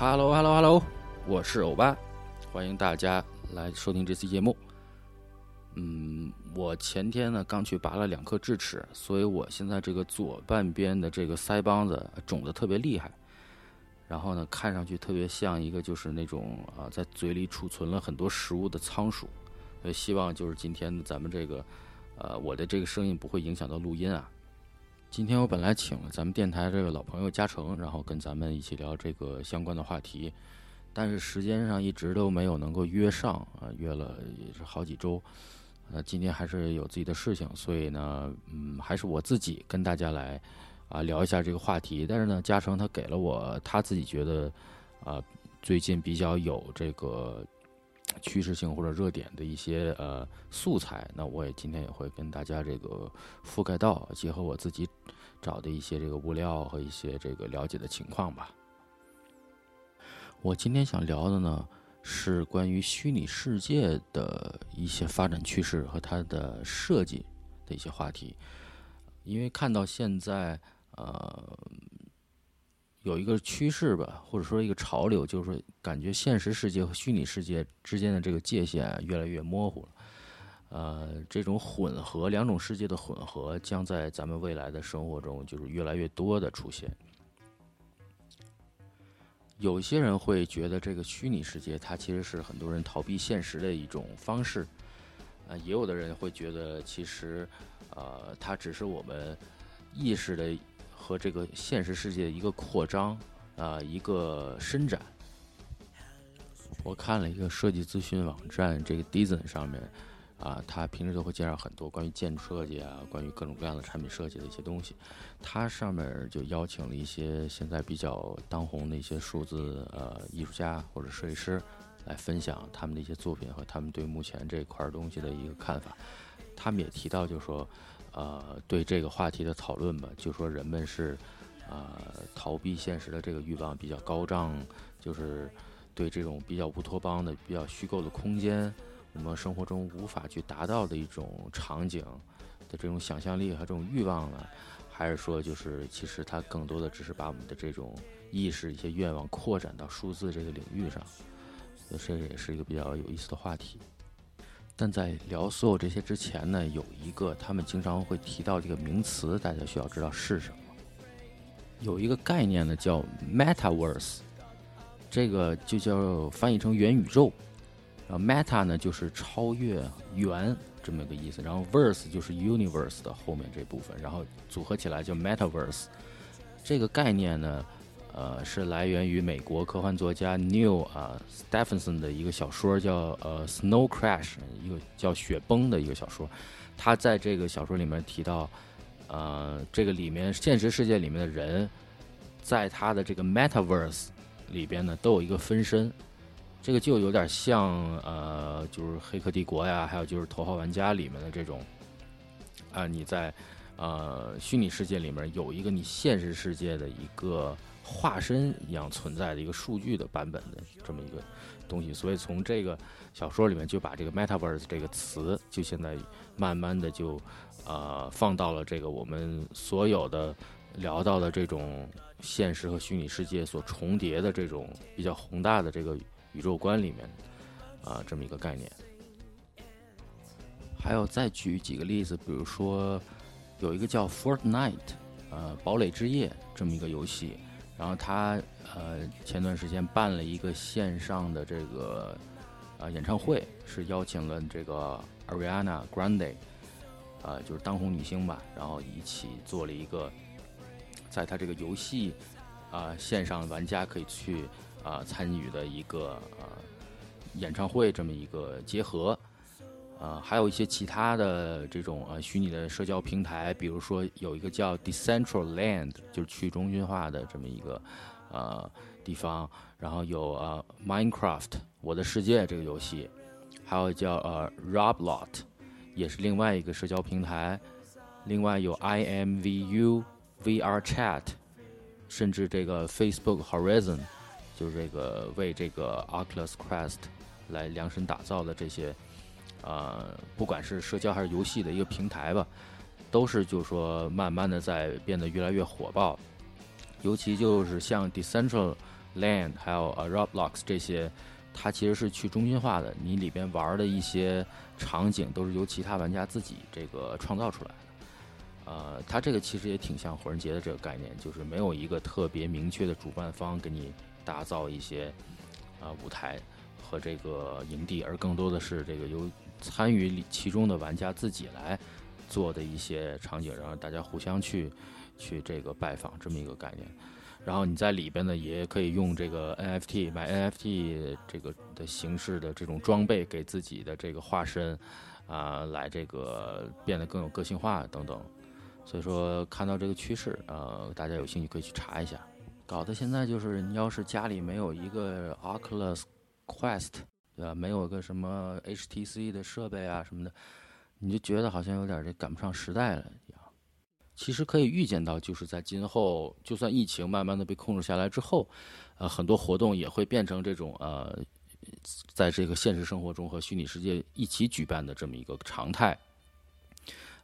Hello，Hello，Hello，我是欧巴，欢迎大家来收听这期节目。嗯，我前天呢刚去拔了两颗智齿，所以我现在这个左半边的这个腮帮子肿得特别厉害，然后呢看上去特别像一个就是那种啊在嘴里储存了很多食物的仓鼠。所以希望就是今天咱们这个呃我的这个声音不会影响到录音啊。今天我本来请了咱们电台这个老朋友嘉诚，然后跟咱们一起聊这个相关的话题，但是时间上一直都没有能够约上啊，约了也是好几周。呃，今天还是有自己的事情，所以呢，嗯，还是我自己跟大家来啊聊一下这个话题。但是呢，嘉诚他给了我他自己觉得啊最近比较有这个趋势性或者热点的一些呃素材，那我也今天也会跟大家这个覆盖到，结合我自己找的一些这个物料和一些这个了解的情况吧。我今天想聊的呢。是关于虚拟世界的一些发展趋势和它的设计的一些话题，因为看到现在呃有一个趋势吧，或者说一个潮流，就是说感觉现实世界和虚拟世界之间的这个界限越来越模糊了。呃，这种混合两种世界的混合，将在咱们未来的生活中就是越来越多的出现。有些人会觉得这个虚拟世界，它其实是很多人逃避现实的一种方式，呃，也有的人会觉得，其实，呃，它只是我们意识的和这个现实世界一个扩张，啊，一个伸展。我看了一个设计咨询网站，这个 Design 上面。啊，他平时都会介绍很多关于建筑设计啊，关于各种各样的产品设计的一些东西。他上面就邀请了一些现在比较当红的一些数字呃艺术家或者设计师来分享他们的一些作品和他们对目前这块东西的一个看法。他们也提到，就是说呃对这个话题的讨论吧，就说人们是呃逃避现实的这个欲望比较高涨，就是对这种比较乌托邦的、比较虚构的空间。我们生活中无法去达到的一种场景的这种想象力和这种欲望呢，还是说就是其实它更多的只是把我们的这种意识、一些愿望扩展到数字这个领域上，所以这也是一个比较有意思的话题。但在聊所有这些之前呢，有一个他们经常会提到这个名词，大家需要知道是什么。有一个概念呢叫 Metaverse，这个就叫翻译成元宇宙。然后 meta 呢就是超越元这么个意思，然后 verse 就是 universe 的后面这部分，然后组合起来叫 metaverse。这个概念呢，呃，是来源于美国科幻作家 New 啊 Stephenson 的一个小说，叫呃 Snow Crash，一个叫雪崩的一个小说。他在这个小说里面提到，呃，这个里面现实世界里面的人，在他的这个 metaverse 里边呢，都有一个分身。这个就有点像呃，就是《黑客帝国》呀，还有就是《头号玩家》里面的这种啊，你在呃虚拟世界里面有一个你现实世界的一个化身一样存在的一个数据的版本的这么一个东西，所以从这个小说里面就把这个 “metaverse” 这个词，就现在慢慢的就呃放到了这个我们所有的聊到的这种现实和虚拟世界所重叠的这种比较宏大的这个。宇宙观里面，啊，这么一个概念。还有再举几个例子，比如说有一个叫《Fortnite》，呃，堡垒之夜这么一个游戏，然后他呃前段时间办了一个线上的这个啊演唱会，是邀请了这个 Ariana Grande，啊，就是当红女星吧，然后一起做了一个，在他这个游戏啊线上玩家可以去。啊，参与的一个呃演唱会这么一个结合，啊，还有一些其他的这种呃虚拟的社交平台，比如说有一个叫 Decentraland，就是去中心化的这么一个呃地方，然后有呃 Minecraft 我的世界这个游戏，还有叫呃 Roblot，也是另外一个社交平台，另外有 IMVU VR Chat，甚至这个 Facebook Horizon。就是这个为这个 Oculus Quest 来量身打造的这些，呃，不管是社交还是游戏的一个平台吧，都是就是说慢慢的在变得越来越火爆。尤其就是像 Decentraland 还有呃 Roblox 这些，它其实是去中心化的，你里边玩的一些场景都是由其他玩家自己这个创造出来的。呃，它这个其实也挺像火人节的这个概念，就是没有一个特别明确的主办方给你打造一些啊舞台和这个营地，而更多的是这个由参与其中的玩家自己来做的一些场景，然后大家互相去去这个拜访这么一个概念。然后你在里边呢，也可以用这个 NFT 买 NFT 这个的形式的这种装备，给自己的这个化身啊，来这个变得更有个性化等等。所以说，看到这个趋势，呃，大家有兴趣可以去查一下。搞得现在就是，你要是家里没有一个 Oculus Quest，对吧？没有个什么 HTC 的设备啊什么的，你就觉得好像有点这赶不上时代了一样。其实可以预见到，就是在今后，就算疫情慢慢的被控制下来之后，呃，很多活动也会变成这种呃，在这个现实生活中和虚拟世界一起举办的这么一个常态。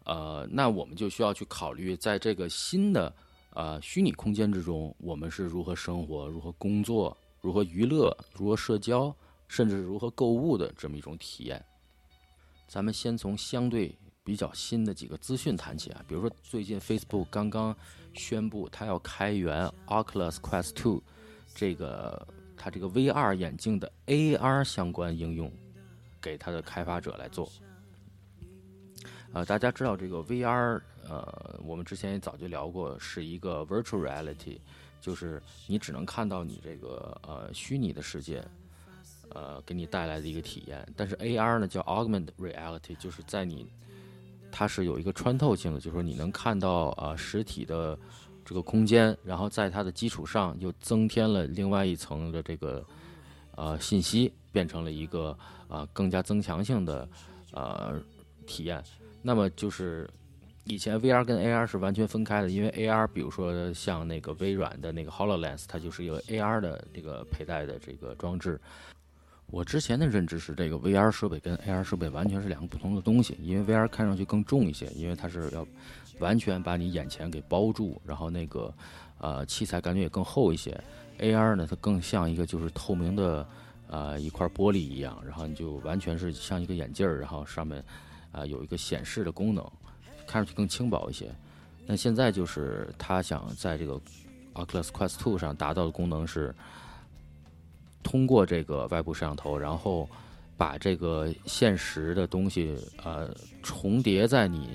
呃，那我们就需要去考虑，在这个新的呃虚拟空间之中，我们是如何生活、如何工作、如何娱乐、如何社交，甚至是如何购物的这么一种体验。咱们先从相对比较新的几个资讯谈起啊，比如说最近 Facebook 刚刚宣布，它要开源 Oculus Quest 2这个它这个 VR 眼镜的 AR 相关应用，给它的开发者来做。呃，大家知道这个 VR，呃，我们之前也早就聊过，是一个 virtual reality，就是你只能看到你这个呃虚拟的世界，呃，给你带来的一个体验。但是 AR 呢，叫 augmented reality，就是在你，它是有一个穿透性的，就是说你能看到呃实体的这个空间，然后在它的基础上又增添了另外一层的这个呃信息，变成了一个啊更加增强性的呃体验。那么就是以前 VR 跟 AR 是完全分开的，因为 AR 比如说像那个微软的那个 Hololens，它就是一个 AR 的这个佩戴的这个装置。我之前的认知是，这个 VR 设备跟 AR 设备完全是两个不同的东西，因为 VR 看上去更重一些，因为它是要完全把你眼前给包住，然后那个呃器材感觉也更厚一些。AR 呢，它更像一个就是透明的呃一块玻璃一样，然后你就完全是像一个眼镜儿，然后上面。啊，有一个显示的功能，看上去更轻薄一些。那现在就是他想在这个 Oculus Quest 2上达到的功能是，通过这个外部摄像头，然后把这个现实的东西呃重叠在你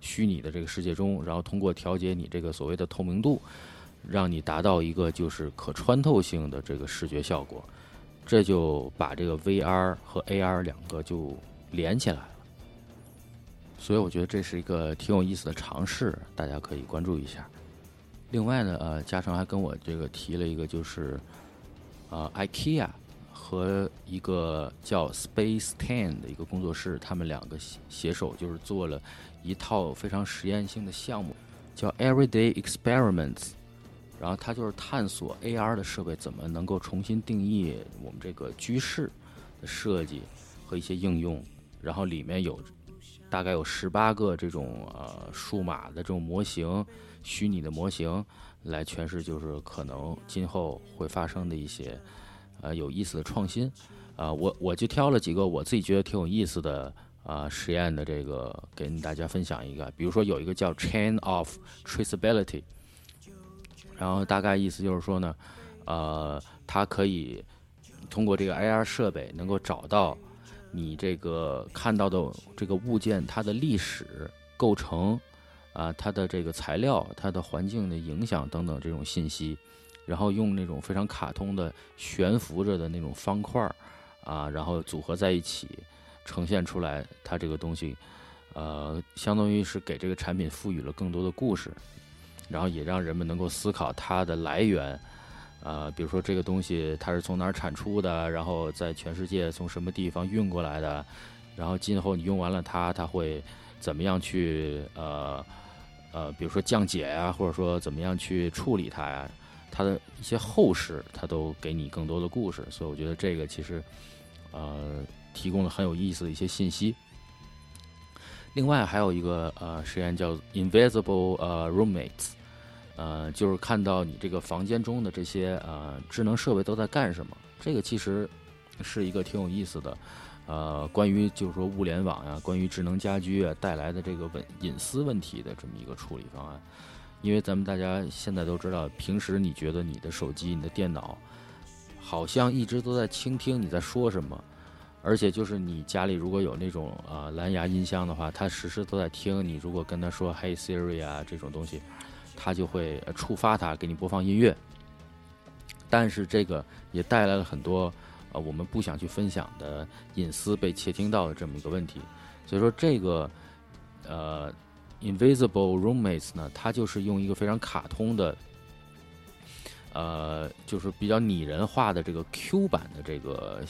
虚拟的这个世界中，然后通过调节你这个所谓的透明度，让你达到一个就是可穿透性的这个视觉效果。这就把这个 VR 和 AR 两个就连起来了。所以我觉得这是一个挺有意思的尝试，大家可以关注一下。另外呢，呃，嘉诚还跟我这个提了一个，就是呃，IKEA 和一个叫 Space Ten 的一个工作室，他们两个携手就是做了一套非常实验性的项目，叫 Everyday Experiments。然后它就是探索 AR 的设备怎么能够重新定义我们这个居室的设计和一些应用，然后里面有。大概有十八个这种呃数码的这种模型，虚拟的模型来诠释，就是可能今后会发生的一些呃有意思的创新。啊，我我就挑了几个我自己觉得挺有意思的啊实验的这个跟大家分享一个。比如说有一个叫 Chain of Traceability，然后大概意思就是说呢，呃，它可以通过这个 AR 设备能够找到。你这个看到的这个物件，它的历史构成，啊，它的这个材料，它的环境的影响等等这种信息，然后用那种非常卡通的悬浮着的那种方块儿，啊，然后组合在一起，呈现出来，它这个东西，呃，相当于是给这个产品赋予了更多的故事，然后也让人们能够思考它的来源。呃，比如说这个东西它是从哪儿产出的，然后在全世界从什么地方运过来的，然后今后你用完了它，它会怎么样去呃呃，比如说降解呀，或者说怎么样去处理它呀，它的一些后事，它都给你更多的故事，所以我觉得这个其实呃提供了很有意思的一些信息。另外还有一个呃实验叫 Invisible 呃 Roommates。呃，就是看到你这个房间中的这些呃智能设备都在干什么。这个其实是一个挺有意思的，呃，关于就是说物联网呀，关于智能家居啊带来的这个问隐私问题的这么一个处理方案。因为咱们大家现在都知道，平时你觉得你的手机、你的电脑好像一直都在倾听你在说什么，而且就是你家里如果有那种啊蓝牙音箱的话，它时时都在听你。如果跟他说 “Hey Siri” 啊这种东西，它就会触发它给你播放音乐。但是这个也带来了很多呃我们不想去分享的隐私被窃听到的这么一个问题。所以说这个呃。Invisible Roommates 呢，它就是用一个非常卡通的，呃，就是比较拟人化的这个 Q 版的这个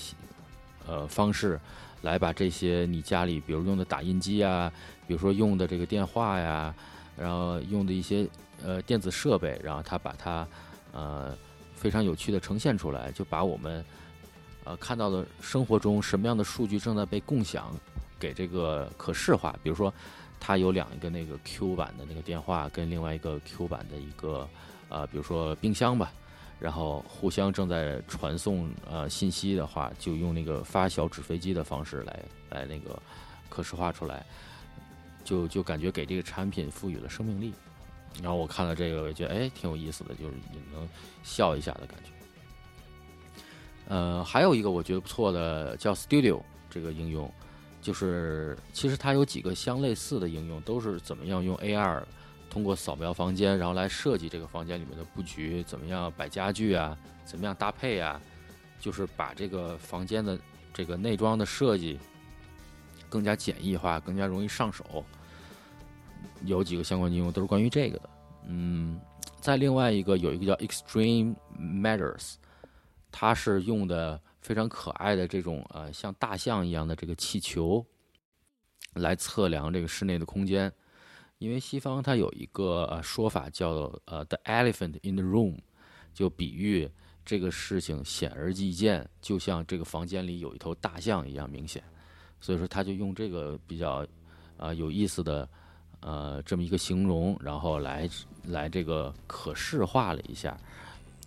呃方式，来把这些你家里比如用的打印机啊，比如说用的这个电话呀，然后用的一些呃电子设备，然后它把它呃非常有趣的呈现出来，就把我们呃看到的生活中什么样的数据正在被共享，给这个可视化，比如说。它有两个那个 Q 版的那个电话，跟另外一个 Q 版的一个，呃，比如说冰箱吧，然后互相正在传送呃信息的话，就用那个发小纸飞机的方式来来那个可视化出来，就就感觉给这个产品赋予了生命力。然后我看了这个，我觉得哎挺有意思的，就是也能笑一下的感觉。呃，还有一个我觉得不错的叫 Studio 这个应用。就是，其实它有几个相类似的应用，都是怎么样用 AR 通过扫描房间，然后来设计这个房间里面的布局，怎么样摆家具啊，怎么样搭配啊，就是把这个房间的这个内装的设计更加简易化，更加容易上手。有几个相关应用都是关于这个的。嗯，在另外一个有一个叫 Extreme Matters，它是用的。非常可爱的这种呃，像大象一样的这个气球，来测量这个室内的空间。因为西方它有一个说法叫呃 “the elephant in the room”，就比喻这个事情显而易见，就像这个房间里有一头大象一样明显。所以说，他就用这个比较啊有意思的呃这么一个形容，然后来来这个可视化了一下。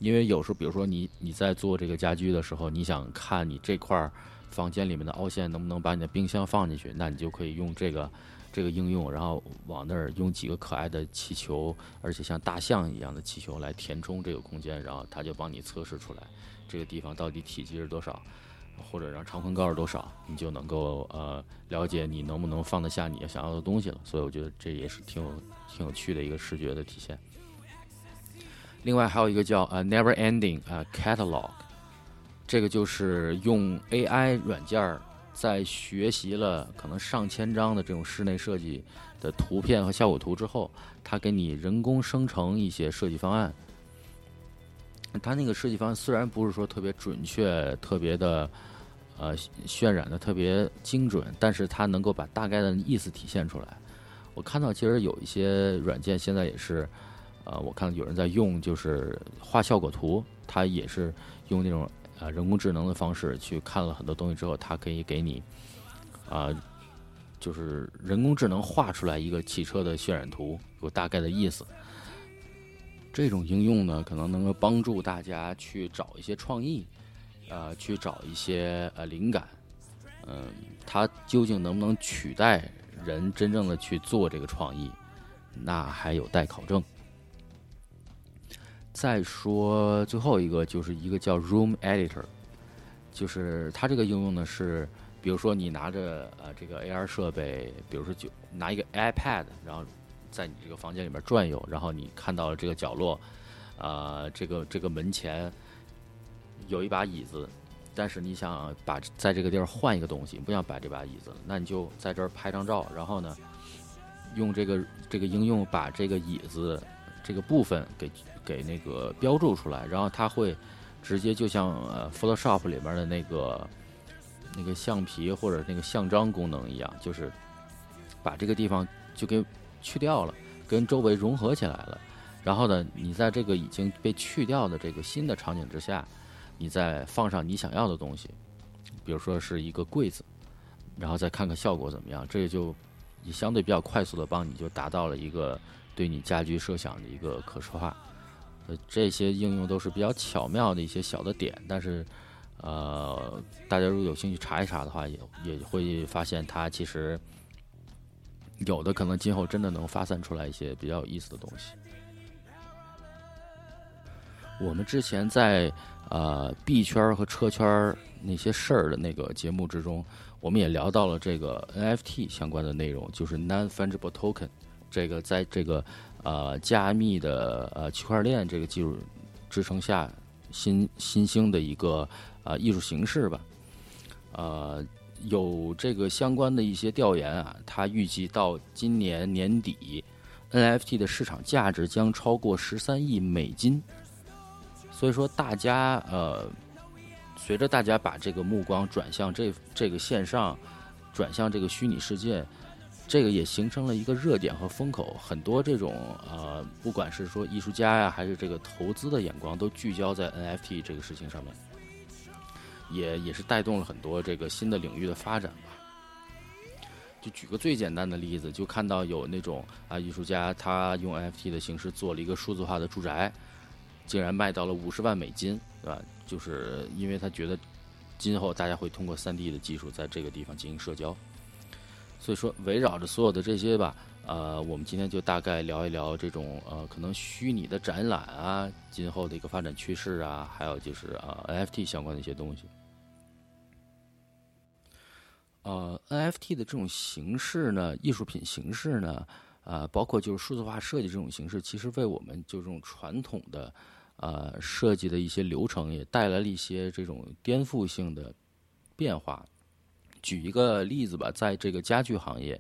因为有时候，比如说你你在做这个家居的时候，你想看你这块房间里面的凹陷能不能把你的冰箱放进去，那你就可以用这个这个应用，然后往那儿用几个可爱的气球，而且像大象一样的气球来填充这个空间，然后它就帮你测试出来这个地方到底体积是多少，或者让长宽高是多少，你就能够呃了解你能不能放得下你想要的东西了。所以我觉得这也是挺有挺有趣的一个视觉的体现。另外还有一个叫呃 Never Ending 啊 Catalog，这个就是用 AI 软件儿在学习了可能上千张的这种室内设计的图片和效果图之后，它给你人工生成一些设计方案。它那个设计方案虽然不是说特别准确、特别的呃渲染的特别精准，但是它能够把大概的意思体现出来。我看到其实有一些软件现在也是。呃，我看有人在用，就是画效果图，它也是用那种呃人工智能的方式去看了很多东西之后，它可以给你啊，就是人工智能画出来一个汽车的渲染图，有大概的意思。这种应用呢，可能能够帮助大家去找一些创意，呃，去找一些呃灵感。嗯，它究竟能不能取代人真正的去做这个创意，那还有待考证。再说最后一个，就是一个叫 Room Editor，就是它这个应用呢是，比如说你拿着呃这个 AR 设备，比如说就拿一个 iPad，然后在你这个房间里面转悠，然后你看到了这个角落，呃这个这个门前有一把椅子，但是你想把在这个地儿换一个东西，不想摆这把椅子，那你就在这儿拍张照，然后呢用这个这个应用把这个椅子这个部分给。给那个标注出来，然后它会直接就像呃 Photoshop 里面的那个那个橡皮或者那个像章功能一样，就是把这个地方就给去掉了，跟周围融合起来了。然后呢，你在这个已经被去掉的这个新的场景之下，你再放上你想要的东西，比如说是一个柜子，然后再看看效果怎么样。这也就也相对比较快速的帮你就达到了一个对你家居设想的一个可视化。这些应用都是比较巧妙的一些小的点，但是，呃，大家如果有兴趣查一查的话，也也会发现它其实有的可能今后真的能发散出来一些比较有意思的东西。我们之前在呃币圈和车圈那些事儿的那个节目之中，我们也聊到了这个 NFT 相关的内容，就是 Non-Fungible Token，这个在这个。呃，加密的呃区块链这个技术支撑下，新新兴的一个呃艺术形式吧。呃，有这个相关的一些调研啊，它预计到今年年底，NFT 的市场价值将超过十三亿美金。所以说，大家呃，随着大家把这个目光转向这这个线上，转向这个虚拟世界。这个也形成了一个热点和风口，很多这种呃，不管是说艺术家呀，还是这个投资的眼光，都聚焦在 NFT 这个事情上面，也也是带动了很多这个新的领域的发展吧。就举个最简单的例子，就看到有那种啊，艺术家他用 NFT 的形式做了一个数字化的住宅，竟然卖到了五十万美金，对吧？就是因为他觉得今后大家会通过 3D 的技术在这个地方进行社交。所以说，围绕着所有的这些吧，呃，我们今天就大概聊一聊这种呃，可能虚拟的展览啊，今后的一个发展趋势啊，还有就是啊，NFT 相关的一些东西。呃，NFT 的这种形式呢，艺术品形式呢，啊，包括就是数字化设计这种形式，其实为我们就这种传统的呃设计的一些流程也带来了一些这种颠覆性的变化。举一个例子吧，在这个家具行业，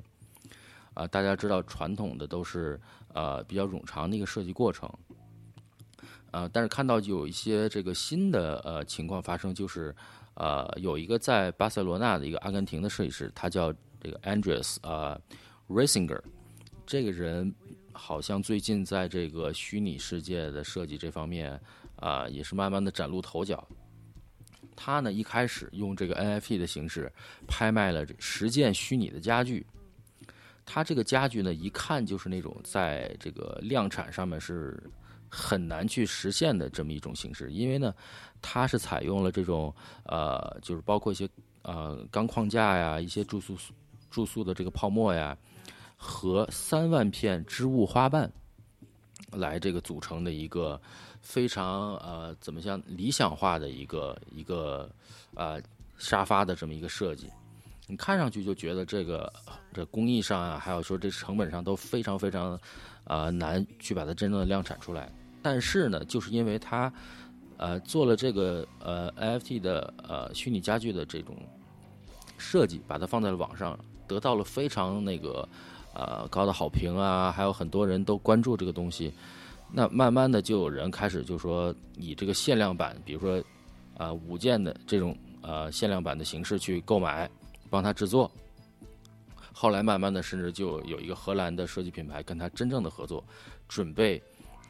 啊，大家知道传统的都是呃比较冗长的一个设计过程，呃，但是看到有一些这个新的呃情况发生，就是呃有一个在巴塞罗那的一个阿根廷的设计师，他叫这个 Andres 啊 Risinger，这个人好像最近在这个虚拟世界的设计这方面啊也是慢慢的崭露头角。他呢一开始用这个 NFT 的形式拍卖了十件虚拟的家具，他这个家具呢一看就是那种在这个量产上面是很难去实现的这么一种形式，因为呢它是采用了这种呃就是包括一些呃钢框架呀、一些注塑注塑的这个泡沫呀和三万片织物花瓣来这个组成的一个。非常呃，怎么像理想化的一个一个呃沙发的这么一个设计，你看上去就觉得这个这工艺上啊，还有说这成本上都非常非常呃难去把它真正的量产出来。但是呢，就是因为它呃做了这个呃 NFT 的呃虚拟家具的这种设计，把它放在了网上，得到了非常那个呃高的好评啊，还有很多人都关注这个东西。那慢慢的就有人开始就说以这个限量版，比如说，啊五件的这种呃限量版的形式去购买，帮他制作。后来慢慢的，甚至就有一个荷兰的设计品牌跟他真正的合作，准备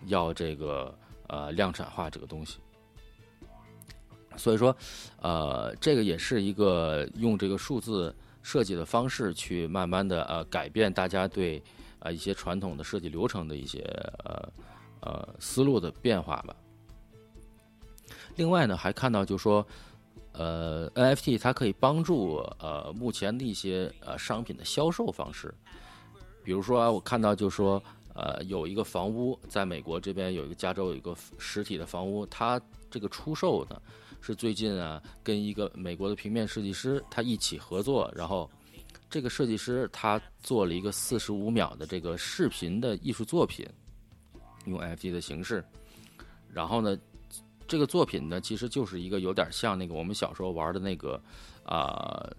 要这个呃量产化这个东西。所以说，呃，这个也是一个用这个数字设计的方式去慢慢的呃改变大家对啊一些传统的设计流程的一些呃。呃，思路的变化吧。另外呢，还看到就说，呃，NFT 它可以帮助呃目前的一些呃商品的销售方式。比如说，啊我看到就说，呃，有一个房屋在美国这边有一个加州有一个实体的房屋，它这个出售呢是最近啊跟一个美国的平面设计师他一起合作，然后这个设计师他做了一个四十五秒的这个视频的艺术作品。用 NFT 的形式，然后呢，这个作品呢，其实就是一个有点像那个我们小时候玩的那个啊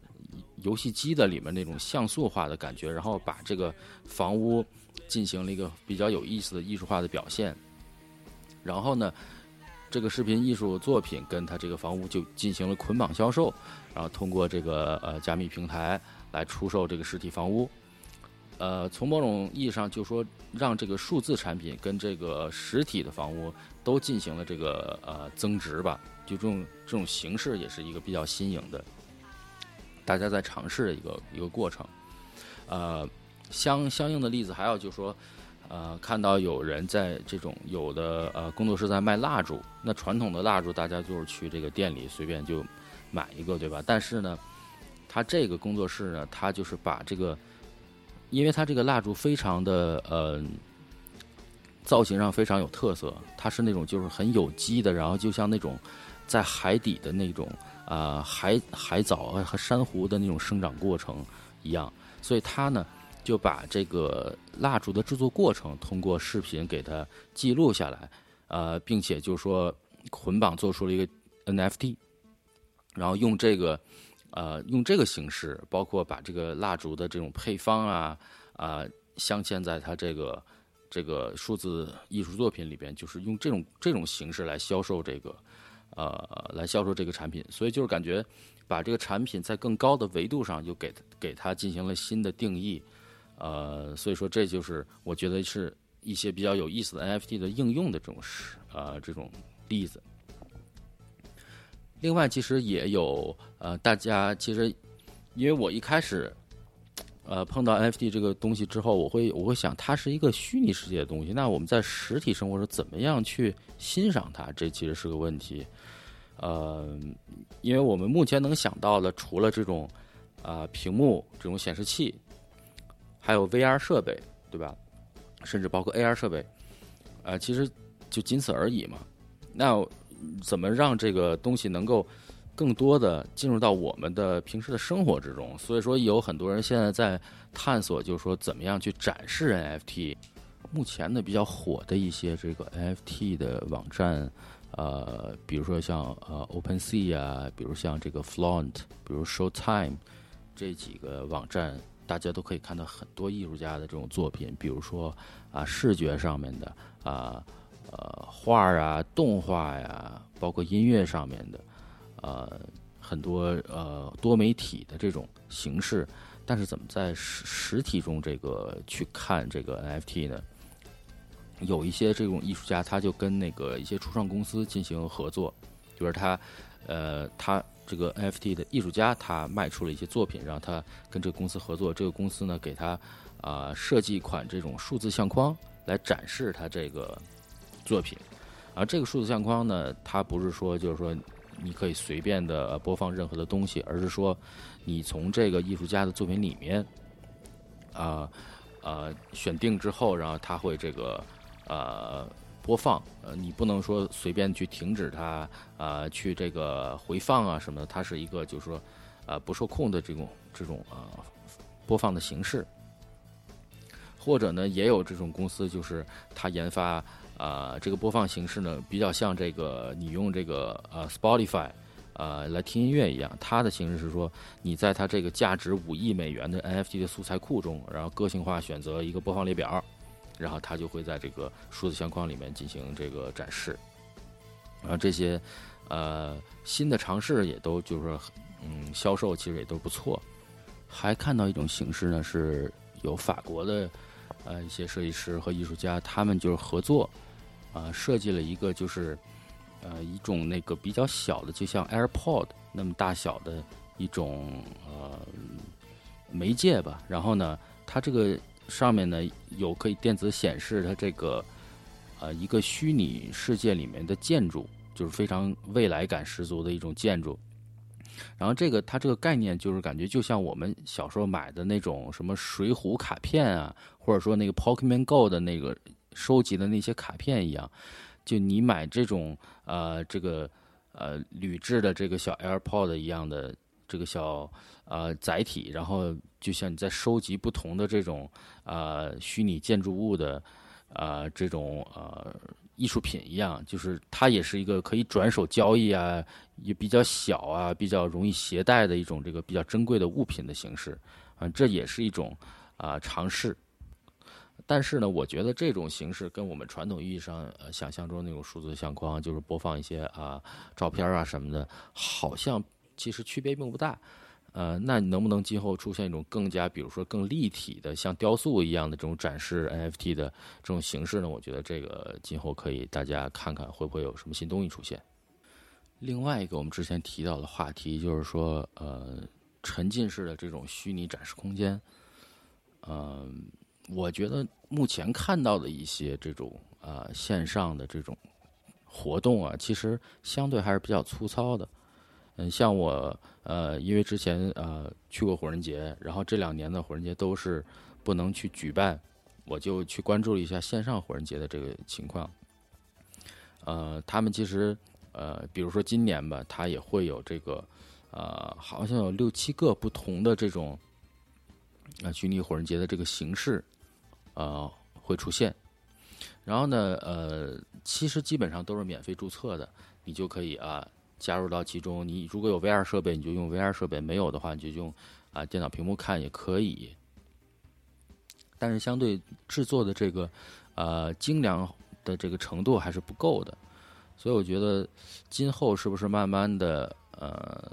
游戏机的里面那种像素化的感觉，然后把这个房屋进行了一个比较有意思的艺术化的表现，然后呢，这个视频艺术作品跟它这个房屋就进行了捆绑销售，然后通过这个呃加密平台来出售这个实体房屋。呃，从某种意义上就说，让这个数字产品跟这个实体的房屋都进行了这个呃增值吧，就这种这种形式也是一个比较新颖的，大家在尝试的一个一个过程。呃，相相应的例子还有就是说，呃，看到有人在这种有的呃工作室在卖蜡烛，那传统的蜡烛大家就是去这个店里随便就买一个，对吧？但是呢，他这个工作室呢，他就是把这个，因为他这个蜡烛非常的呃造型上非常有特色，它是那种就是很有机的，然后就像那种在海底的那种啊海海藻和珊瑚的那种生长过程一样，所以它呢。就把这个蜡烛的制作过程通过视频给它记录下来，呃，并且就说捆绑做出了一个 NFT，然后用这个呃用这个形式，包括把这个蜡烛的这种配方啊啊镶嵌在它这个这个数字艺术作品里边，就是用这种这种形式来销售这个呃来销售这个产品，所以就是感觉把这个产品在更高的维度上又给给它进行了新的定义。呃，所以说这就是我觉得是一些比较有意思的 NFT 的应用的这种是呃这种例子。另外，其实也有呃，大家其实因为我一开始呃碰到 NFT 这个东西之后，我会我会想它是一个虚拟世界的东西，那我们在实体生活中怎么样去欣赏它？这其实是个问题。呃，因为我们目前能想到的，除了这种啊屏幕这种显示器。还有 VR 设备，对吧？甚至包括 AR 设备，啊，其实就仅此而已嘛。那怎么让这个东西能够更多的进入到我们的平时的生活之中？所以说，有很多人现在在探索，就是说怎么样去展示 NFT。目前呢，比较火的一些这个 NFT 的网站，呃，比如说像呃 OpenSea 啊，比如像这个 Flaunt，比如 Showtime 这几个网站。大家都可以看到很多艺术家的这种作品，比如说啊，视觉上面的啊，呃，画啊，动画呀，包括音乐上面的，呃，很多呃多媒体的这种形式。但是怎么在实实体中这个去看这个 NFT 呢？有一些这种艺术家，他就跟那个一些初创公司进行合作，就是他，呃，他。这个 NFT 的艺术家他卖出了一些作品，让他跟这个公司合作。这个公司呢，给他啊设计一款这种数字相框来展示他这个作品。而这个数字相框呢，它不是说就是说你可以随便的播放任何的东西，而是说你从这个艺术家的作品里面啊啊选定之后，然后他会这个呃。播放，呃，你不能说随便去停止它，啊，去这个回放啊什么的，它是一个就是说，啊，不受控的这种这种啊播放的形式。或者呢，也有这种公司，就是它研发啊这个播放形式呢，比较像这个你用这个呃 Spotify 啊来听音乐一样，它的形式是说，你在它这个价值五亿美元的 NFT 的素材库中，然后个性化选择一个播放列表。然后它就会在这个数字相框里面进行这个展示，然后这些呃新的尝试也都就是说，嗯，销售其实也都不错。还看到一种形式呢，是有法国的呃一些设计师和艺术家，他们就是合作啊，设计了一个就是呃一种那个比较小的，就像 AirPod 那么大小的一种呃媒介吧。然后呢，它这个。上面呢有可以电子显示它这个，呃，一个虚拟世界里面的建筑，就是非常未来感十足的一种建筑。然后这个它这个概念就是感觉就像我们小时候买的那种什么水浒卡片啊，或者说那个 Pokemon Go 的那个收集的那些卡片一样。就你买这种呃这个呃铝制的这个小 AirPod 一样的这个小。呃，载体，然后就像你在收集不同的这种呃虚拟建筑物的呃这种呃艺术品一样，就是它也是一个可以转手交易啊，也比较小啊，比较容易携带的一种这个比较珍贵的物品的形式啊，这也是一种啊尝试。但是呢，我觉得这种形式跟我们传统意义上呃想象中那种数字相框，就是播放一些啊照片啊什么的，好像其实区别并不大。呃，那你能不能今后出现一种更加，比如说更立体的，像雕塑一样的这种展示 NFT 的这种形式呢？我觉得这个今后可以大家看看会不会有什么新东西出现。另外一个我们之前提到的话题就是说，呃，沉浸式的这种虚拟展示空间，嗯，我觉得目前看到的一些这种啊线上的这种活动啊，其实相对还是比较粗糙的。嗯，像我呃，因为之前呃去过火人节，然后这两年的火人节都是不能去举办，我就去关注了一下线上火人节的这个情况。呃，他们其实呃，比如说今年吧，它也会有这个呃，好像有六七个不同的这种啊虚拟火人节的这个形式呃会出现。然后呢，呃，其实基本上都是免费注册的，你就可以啊。加入到其中，你如果有 VR 设备，你就用 VR 设备；没有的话，你就用啊电脑屏幕看也可以。但是相对制作的这个呃精良的这个程度还是不够的，所以我觉得今后是不是慢慢的呃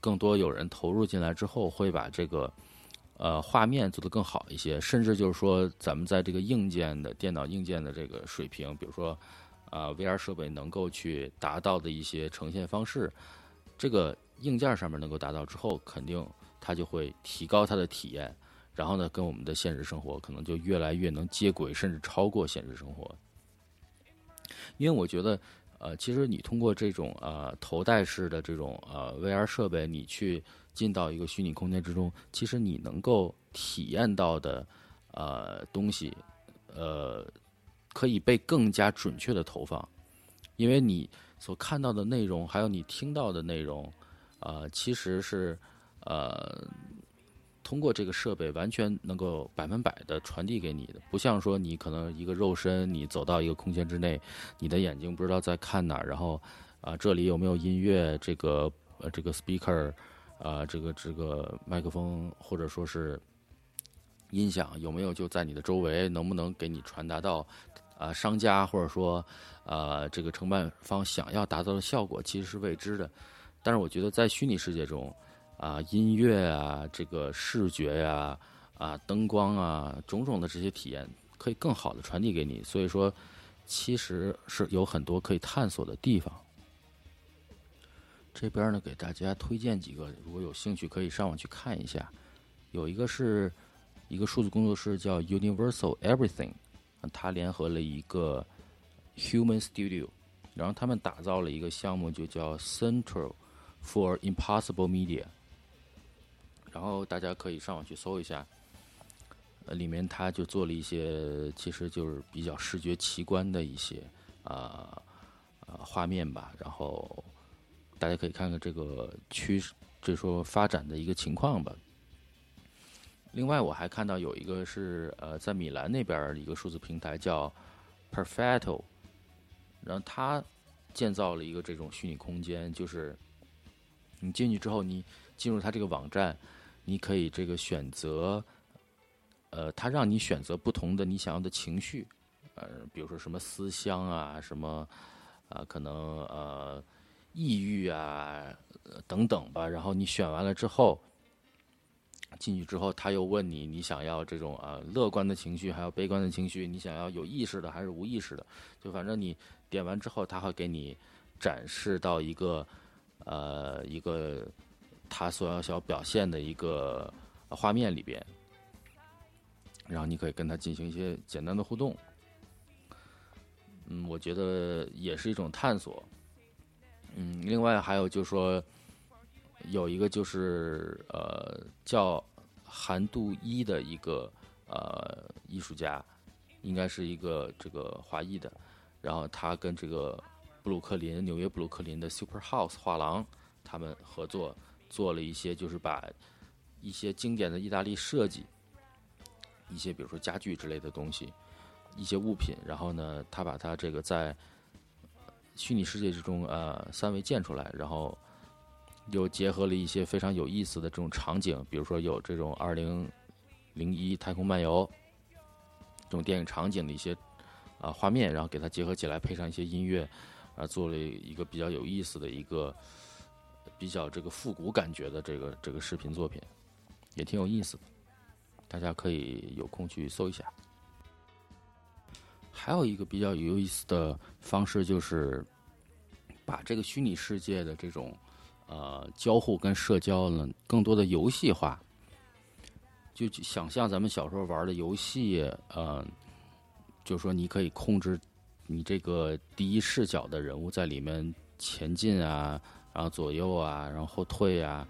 更多有人投入进来之后，会把这个呃画面做得更好一些，甚至就是说咱们在这个硬件的电脑硬件的这个水平，比如说。啊，VR 设备能够去达到的一些呈现方式，这个硬件上面能够达到之后，肯定它就会提高它的体验，然后呢，跟我们的现实生活可能就越来越能接轨，甚至超过现实生活。因为我觉得，呃，其实你通过这种呃头戴式的这种呃 VR 设备，你去进到一个虚拟空间之中，其实你能够体验到的呃东西，呃。可以被更加准确的投放，因为你所看到的内容，还有你听到的内容，呃，其实是呃通过这个设备完全能够百分百的传递给你的，不像说你可能一个肉身，你走到一个空间之内，你的眼睛不知道在看哪，然后啊这里有没有音乐，这个呃这个 speaker 啊这个这个麦克风或者说是音响有没有就在你的周围，能不能给你传达到？啊，商家或者说，啊，这个承办方想要达到的效果其实是未知的。但是我觉得在虚拟世界中，啊，音乐啊，这个视觉呀，啊，灯光啊，种种的这些体验可以更好的传递给你。所以说，其实是有很多可以探索的地方。这边呢，给大家推荐几个，如果有兴趣可以上网去看一下。有一个是一个数字工作室，叫 Universal Everything。他联合了一个 Human Studio，然后他们打造了一个项目，就叫 Central for Impossible Media。然后大家可以上网去搜一下，呃，里面他就做了一些，其实就是比较视觉奇观的一些啊啊画面吧。然后大家可以看看这个趋势，就说发展的一个情况吧。另外，我还看到有一个是呃，在米兰那边一个数字平台叫 Perfecto，然后他建造了一个这种虚拟空间，就是你进去之后，你进入他这个网站，你可以这个选择，呃，他让你选择不同的你想要的情绪，呃，比如说什么思乡啊，什么啊，可能呃抑郁啊等等吧，然后你选完了之后。进去之后，他又问你：你想要这种啊乐观的情绪，还有悲观的情绪？你想要有意识的还是无意识的？就反正你点完之后，他会给你展示到一个呃一个他所要想表现的一个画面里边，然后你可以跟他进行一些简单的互动。嗯，我觉得也是一种探索。嗯，另外还有就是说。有一个就是呃叫韩度一的一个呃艺术家，应该是一个这个华裔的，然后他跟这个布鲁克林纽约布鲁克林的 Super House 画廊他们合作做了一些，就是把一些经典的意大利设计，一些比如说家具之类的东西，一些物品，然后呢，他把它这个在虚拟世界之中呃三维建出来，然后。又结合了一些非常有意思的这种场景，比如说有这种二零零一太空漫游这种电影场景的一些啊画面，然后给它结合起来，配上一些音乐，啊，做了一个比较有意思的一个比较这个复古感觉的这个这个视频作品，也挺有意思的，大家可以有空去搜一下。还有一个比较有意思的方式，就是把这个虚拟世界的这种。呃，交互跟社交呢，更多的游戏化。就想象咱们小时候玩的游戏，呃，就说你可以控制你这个第一视角的人物在里面前进啊，然后左右啊，然后后退啊，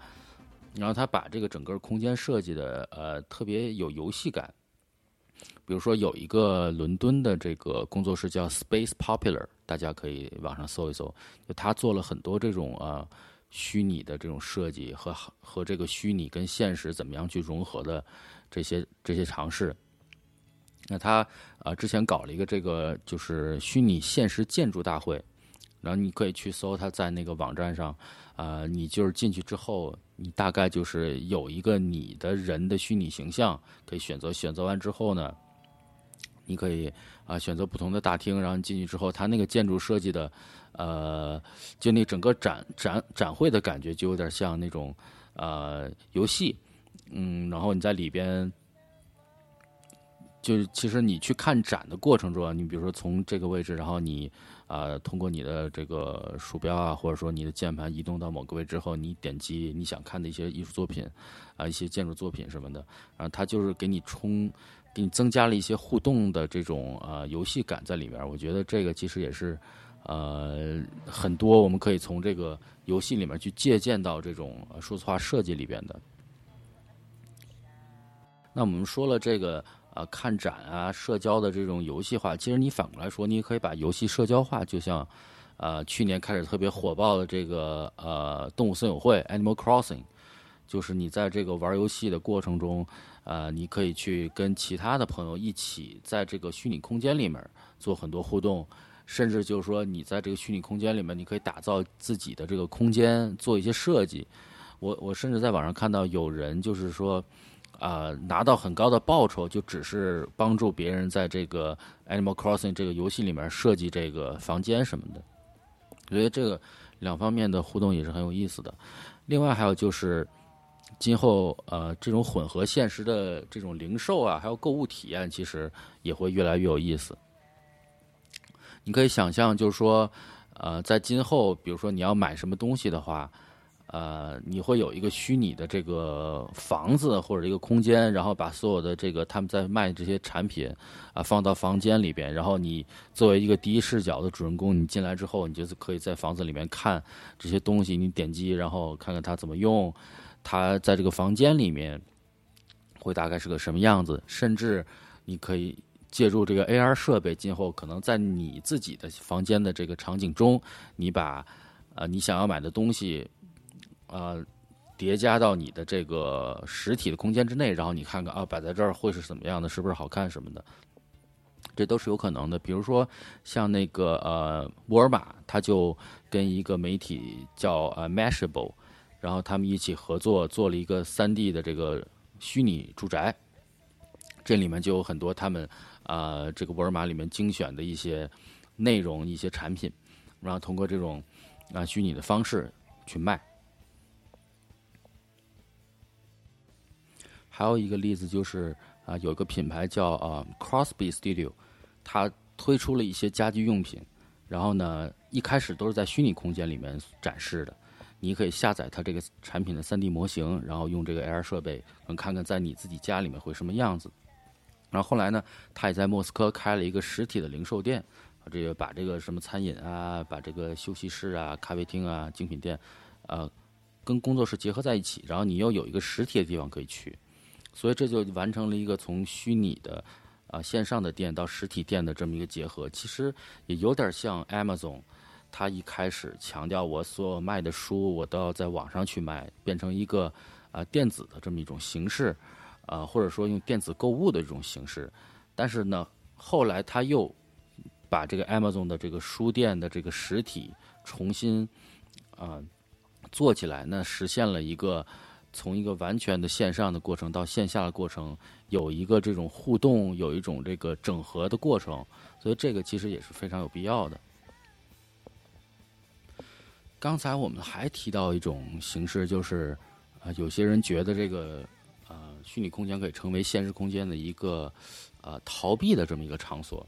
然后他把这个整个空间设计的呃特别有游戏感。比如说有一个伦敦的这个工作室叫 Space Popular，大家可以网上搜一搜，就他做了很多这种呃。虚拟的这种设计和和这个虚拟跟现实怎么样去融合的这些这些尝试，那他啊之前搞了一个这个就是虚拟现实建筑大会，然后你可以去搜他在那个网站上啊，你就是进去之后，你大概就是有一个你的人的虚拟形象可以选择，选择完之后呢，你可以啊选择不同的大厅，然后你进去之后，他那个建筑设计的。呃，就那整个展展展会的感觉，就有点像那种呃游戏，嗯，然后你在里边，就是其实你去看展的过程中，你比如说从这个位置，然后你啊通过你的这个鼠标啊，或者说你的键盘移动到某个位置之后，你点击你想看的一些艺术作品啊，一些建筑作品什么的，然后它就是给你充，给你增加了一些互动的这种呃游戏感在里面。我觉得这个其实也是。呃，很多我们可以从这个游戏里面去借鉴到这种数字化设计里边的。那我们说了这个啊看展啊，社交的这种游戏化，其实你反过来说，你也可以把游戏社交化，就像呃去年开始特别火爆的这个呃动物森友会 Animal Crossing，就是你在这个玩游戏的过程中，呃，你可以去跟其他的朋友一起在这个虚拟空间里面做很多互动。甚至就是说，你在这个虚拟空间里面，你可以打造自己的这个空间，做一些设计。我我甚至在网上看到有人就是说，啊，拿到很高的报酬，就只是帮助别人在这个 Animal Crossing 这个游戏里面设计这个房间什么的。我觉得这个两方面的互动也是很有意思的。另外还有就是，今后呃，这种混合现实的这种零售啊，还有购物体验，其实也会越来越有意思。你可以想象，就是说，呃，在今后，比如说你要买什么东西的话，呃，你会有一个虚拟的这个房子或者一个空间，然后把所有的这个他们在卖这些产品啊放到房间里边，然后你作为一个第一视角的主人公，你进来之后，你就是可以在房子里面看这些东西，你点击，然后看看它怎么用，它在这个房间里面会大概是个什么样子，甚至你可以。借助这个 AR 设备，今后可能在你自己的房间的这个场景中，你把呃你想要买的东西，呃叠加到你的这个实体的空间之内，然后你看看啊摆在这儿会是怎么样的，是不是好看什么的，这都是有可能的。比如说像那个呃沃尔玛，他就跟一个媒体叫呃 Mashable，然后他们一起合作做了一个三 D 的这个虚拟住宅，这里面就有很多他们。啊，这个沃尔玛里面精选的一些内容、一些产品，然后通过这种啊虚拟的方式去卖。还有一个例子就是啊，有一个品牌叫啊 Crosby Studio，它推出了一些家居用品，然后呢，一开始都是在虚拟空间里面展示的。你可以下载它这个产品的三 D 模型，然后用这个 AR 设备，能看看在你自己家里面会什么样子。然后后来呢，他也在莫斯科开了一个实体的零售店，这个把这个什么餐饮啊，把这个休息室啊、咖啡厅啊、精品店，呃，跟工作室结合在一起，然后你又有一个实体的地方可以去，所以这就完成了一个从虚拟的啊线上的店到实体店的这么一个结合。其实也有点像 Amazon，它一开始强调我所有卖的书我都要在网上去卖，变成一个啊电子的这么一种形式。啊，或者说用电子购物的这种形式，但是呢，后来他又把这个 Amazon 的这个书店的这个实体重新啊做起来，那实现了一个从一个完全的线上的过程到线下的过程，有一个这种互动，有一种这个整合的过程，所以这个其实也是非常有必要的。刚才我们还提到一种形式，就是啊，有些人觉得这个。虚拟空间可以成为现实空间的一个呃逃避的这么一个场所。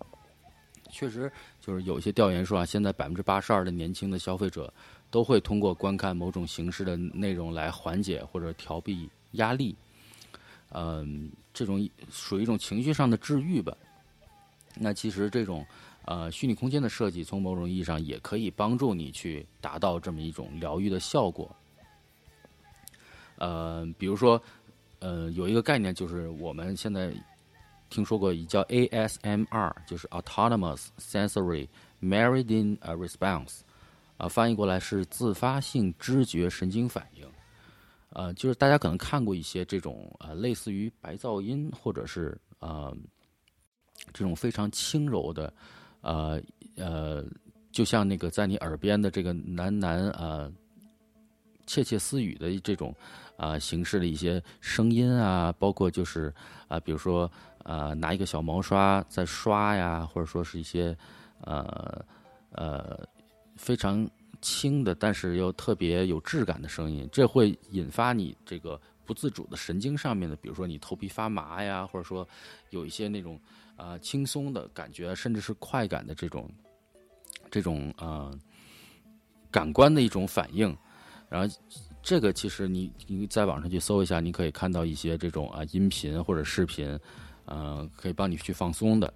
确实，就是有些调研说啊，现在百分之八十二的年轻的消费者都会通过观看某种形式的内容来缓解或者调避压力。嗯，这种属于一种情绪上的治愈吧。那其实这种呃虚拟空间的设计，从某种意义上也可以帮助你去达到这么一种疗愈的效果。呃，比如说，呃，有一个概念就是我们现在听说过一叫 ASMR，就是 Autonomous Sensory Meridian Response，啊，翻译过来是自发性知觉神经反应。呃，就是大家可能看过一些这种呃类似于白噪音或者是呃这种非常轻柔的，呃呃，就像那个在你耳边的这个喃喃呃窃窃私语的这种啊形式的一些声音啊，包括就是啊，比如说呃拿一个小毛刷在刷呀，或者说是一些呃呃非常。轻的，但是又特别有质感的声音，这会引发你这个不自主的神经上面的，比如说你头皮发麻呀，或者说有一些那种啊轻松的感觉，甚至是快感的这种这种啊感官的一种反应。然后这个其实你你在网上去搜一下，你可以看到一些这种啊音频或者视频，嗯，可以帮你去放松的。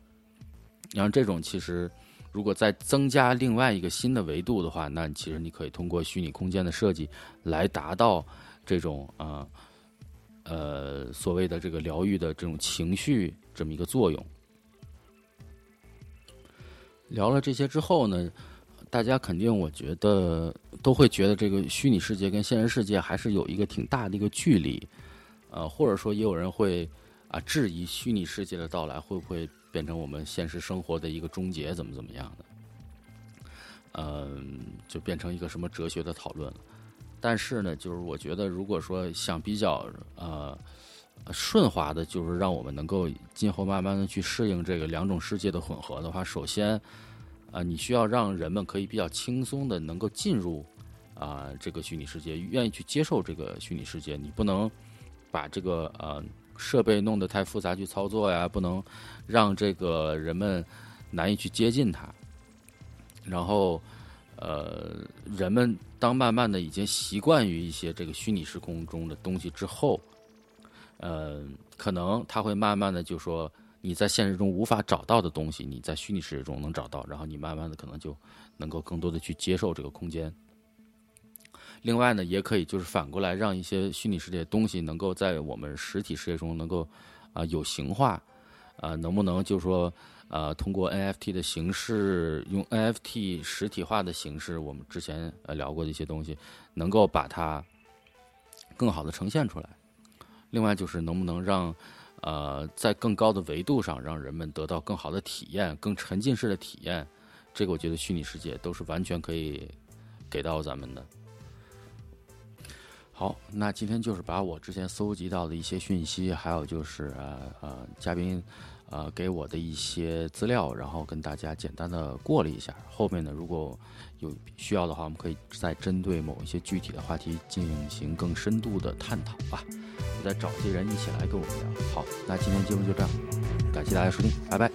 然后这种其实。如果再增加另外一个新的维度的话，那其实你可以通过虚拟空间的设计来达到这种啊呃所谓的这个疗愈的这种情绪这么一个作用。聊了这些之后呢，大家肯定我觉得都会觉得这个虚拟世界跟现实世界还是有一个挺大的一个距离，呃，或者说也有人会啊质疑虚拟世界的到来会不会。变成我们现实生活的一个终结，怎么怎么样的？嗯，就变成一个什么哲学的讨论。但是呢，就是我觉得，如果说想比较呃顺滑的，就是让我们能够今后慢慢的去适应这个两种世界的混合的话，首先啊，你需要让人们可以比较轻松的能够进入啊这个虚拟世界，愿意去接受这个虚拟世界。你不能把这个呃。设备弄得太复杂去操作呀，不能让这个人们难以去接近它。然后，呃，人们当慢慢的已经习惯于一些这个虚拟时空中的东西之后，呃，可能他会慢慢的就说你在现实中无法找到的东西，你在虚拟世界中能找到，然后你慢慢的可能就能够更多的去接受这个空间。另外呢，也可以就是反过来，让一些虚拟世界东西能够在我们实体世界中能够啊有形化，啊能不能就是说呃通过 NFT 的形式，用 NFT 实体化的形式，我们之前呃聊过的一些东西，能够把它更好的呈现出来。另外就是能不能让呃在更高的维度上，让人们得到更好的体验，更沉浸式的体验，这个我觉得虚拟世界都是完全可以给到咱们的。好，那今天就是把我之前搜集到的一些讯息，还有就是呃呃嘉宾呃给我的一些资料，然后跟大家简单的过了一下。后面呢，如果有需要的话，我们可以再针对某一些具体的话题进行更深度的探讨吧。我再找些人一起来跟我们聊。好，那今天节目就这样，感谢大家收听，拜拜。